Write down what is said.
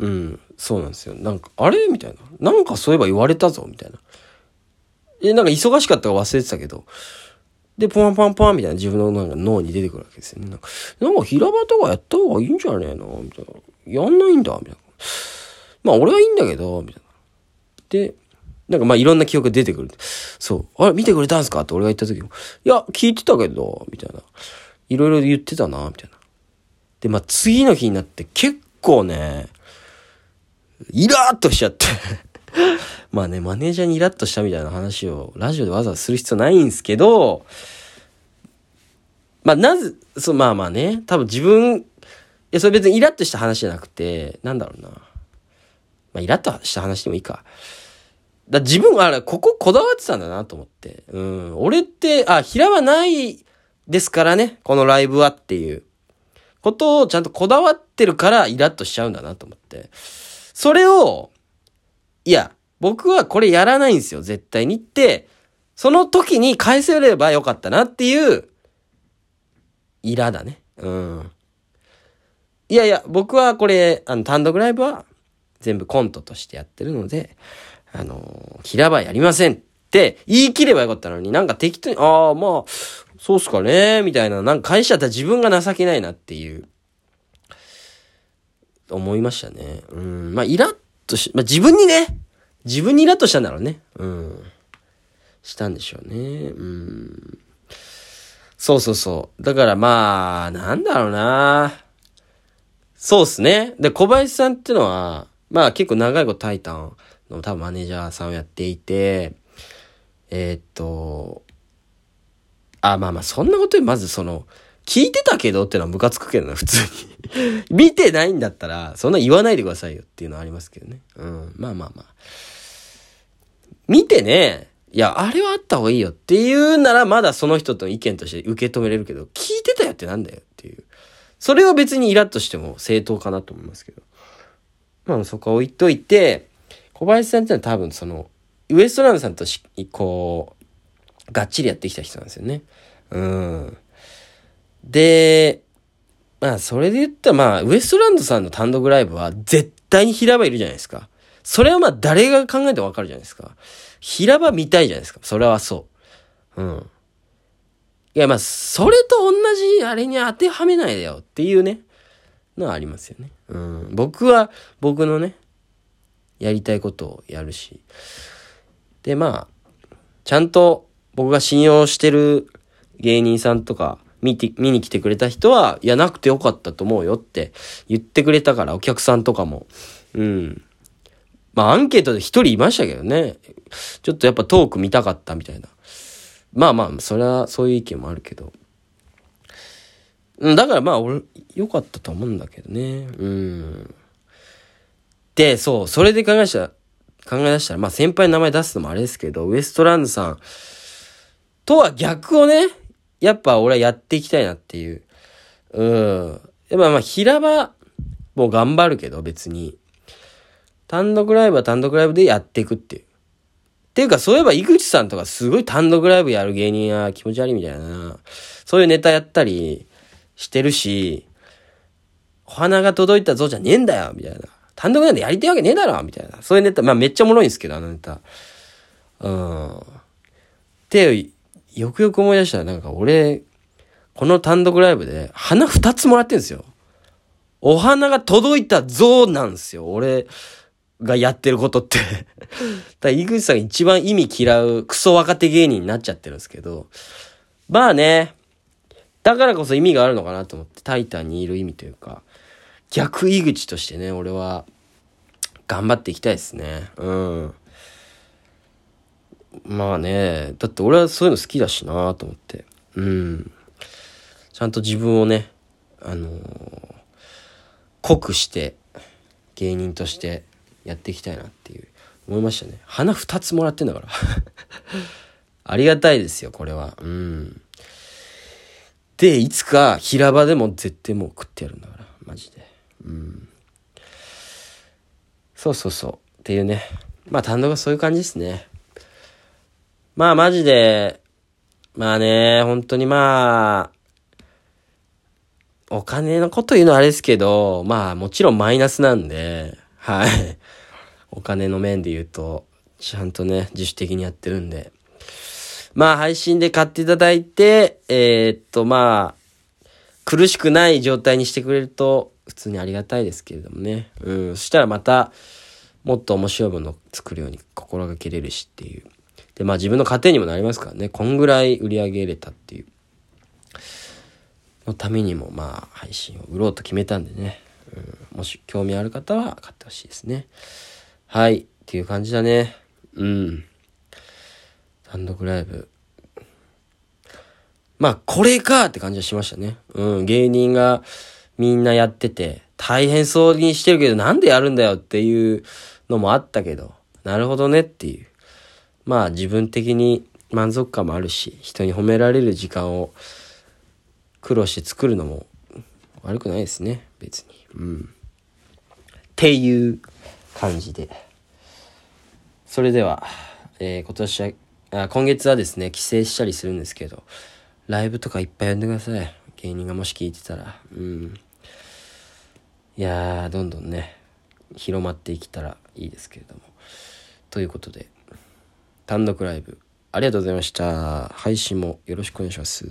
うん、そうなんですよ。なんか、あれ？みたいな。なんかそういえば言われたぞみたいな。え、なんか忙しかったか忘れてたけど。で、ポンパンパンみたいな自分のなんか脳に出てくるわけですよね。なんか、なんか平場とかやった方がいいんじゃねえの？みたいな。やんないんだみたいな。まあ俺はいいんだけど、みたいな。で、なんかまあいろんな記憶が出てくる。そう。あれ？見てくれたんすか？って俺が言った時も、いや、聞いてたけど、みたいな。いろいろ言ってたな、みたいな。で、まあ次の日になって結構ね、イラーっとしちゃって。まあね、マネージャーにイラッとしたみたいな話をラジオでわざわざする必要ないんですけど、まあなぜ、そう、まあまあね、多分自分、いや、それ別にイラッとした話じゃなくて、なんだろうな。まあイラッとした話でもいいか。だ自分はあれ、こここだわってたんだなと思って。うん。俺って、あ、平はないですからね、このライブはっていうことをちゃんとこだわってるからイラッとしちゃうんだなと思って。それを、いや、僕はこれやらないんですよ、絶対にって、その時に返せればよかったなっていう、イラだね。うん。いやいや、僕はこれ、あの、単独ライブは全部コントとしてやってるので、あの、平場やりませんって言い切ればよかったのに、なんか適当に、ああ、まあ、そうっすかね、みたいな、なんか返しちゃったら自分が情けないなっていう、思いましたね。うん。まあ、イラッとし、まあ、自分にね、自分にイラッとしたんだろうね。うん。したんでしょうね。うん。そうそうそう。だからまあ、なんだろうな。そうっすね。で、小林さんってのは、まあ結構長いことタイタンの多分マネージャーさんをやっていて、えーっと、あ、まあまあ、そんなことよりまずその、聞いてたけどってのはムカつくけどな、普通に。見てないんだったら、そんな言わないでくださいよっていうのはありますけどね。うん。まあまあまあ。見てね、いや、あれはあった方がいいよっていうなら、まだその人との意見として受け止めれるけど、聞いてたよってなんだよっていう。それは別にイラッとしても正当かなと思いますけど。まあそこは置いといて、小林さんってのは多分その、ウエストランドさんとし、こう、がっちりやってきた人なんですよね。うん。で、まあそれで言ったらまあ、ウエストランドさんの単独ライブは絶対に平場いるじゃないですか。それはまあ誰が考えてもわかるじゃないですか。平場見たいじゃないですか。それはそう。うん。いやまあ、それと同じあれに当てはめないでよっていうね、のはありますよね。うん。僕は僕のね、やりたいことをやるし。でまあ、ちゃんと僕が信用してる芸人さんとか見て、見に来てくれた人は、いや、なくてよかったと思うよって言ってくれたから、お客さんとかも。うん。まあ、アンケートで一人いましたけどね。ちょっとやっぱトーク見たかったみたいな。まあまあ、それはそういう意見もあるけど。うん、だからまあ、俺、良かったと思うんだけどね。うん。で、そう、それで考えした、考え出したら、まあ先輩の名前出すのもあれですけど、ウエストランドさんとは逆をね、やっぱ俺はやっていきたいなっていう。うん。やっぱまあ平場も頑張るけど別に。単独ライブは単独ライブでやっていくっていう。っていうかそういえば井口さんとかすごい単独ライブやる芸人は気持ち悪いみたいな。そういうネタやったりしてるし、お花が届いたぞじゃねえんだよみたいな。単独なんでやりたいわけねえだろみたいな。そういうネタ、まあめっちゃおもろいんですけど、あのネタ。うん。って、よくよく思い出したら、なんか俺、この単独ライブで花二つもらってんですよ。お花が届いたぞなんですよ。俺がやってることって。だから井口さんが一番意味嫌うクソ若手芸人になっちゃってるんですけど。まあね。だからこそ意味があるのかなと思って、タイタンにいる意味というか、逆井口としてね、俺は、頑張っていきたいですね。うん。まあね、だって俺はそういうの好きだしなと思って。うん。ちゃんと自分をね、あのー濃くして、芸人としてやっていきたいなっていう、思いましたね。花二つもらってんだから。ありがたいですよ、これは。うん。で、いつか平場でも絶対もう食ってやるんだから、マジで。うん。そうそうそう。っていうね。まあ単独はそういう感じですね。まあマジで、まあね、本当にまあ、お金のこと言うのはあれですけど、まあもちろんマイナスなんで、はい。お金の面で言うと、ちゃんとね、自主的にやってるんで。まあ、配信で買っていただいて、えー、っと、まあ、苦しくない状態にしてくれると、普通にありがたいですけれどもね。うん。そしたらまた、もっと面白いものを作るように心がけれるしっていう。で、まあ自分の糧にもなりますからね。こんぐらい売り上げれたっていう。のためにも、まあ、配信を売ろうと決めたんでね。うん、もし興味ある方は買ってほしいですね。はい。っていう感じだね。うん。単独ライブ。まあ、これかって感じはしましたね。うん。芸人がみんなやってて、大変そうにしてるけど、なんでやるんだよっていうのもあったけど、なるほどねっていう。まあ、自分的に満足感もあるし、人に褒められる時間を苦労して作るのも悪くないですね。別に。うん。っていう感じで。それでは、えー、今年は、あ、今月はですね、帰省したりするんですけど、ライブとかいっぱい呼んでください。芸人がもし聞いてたら。うん。いやー、どんどんね、広まっていけたらいいですけれども。ということで、単独ライブ、ありがとうございました。配信もよろしくお願いします。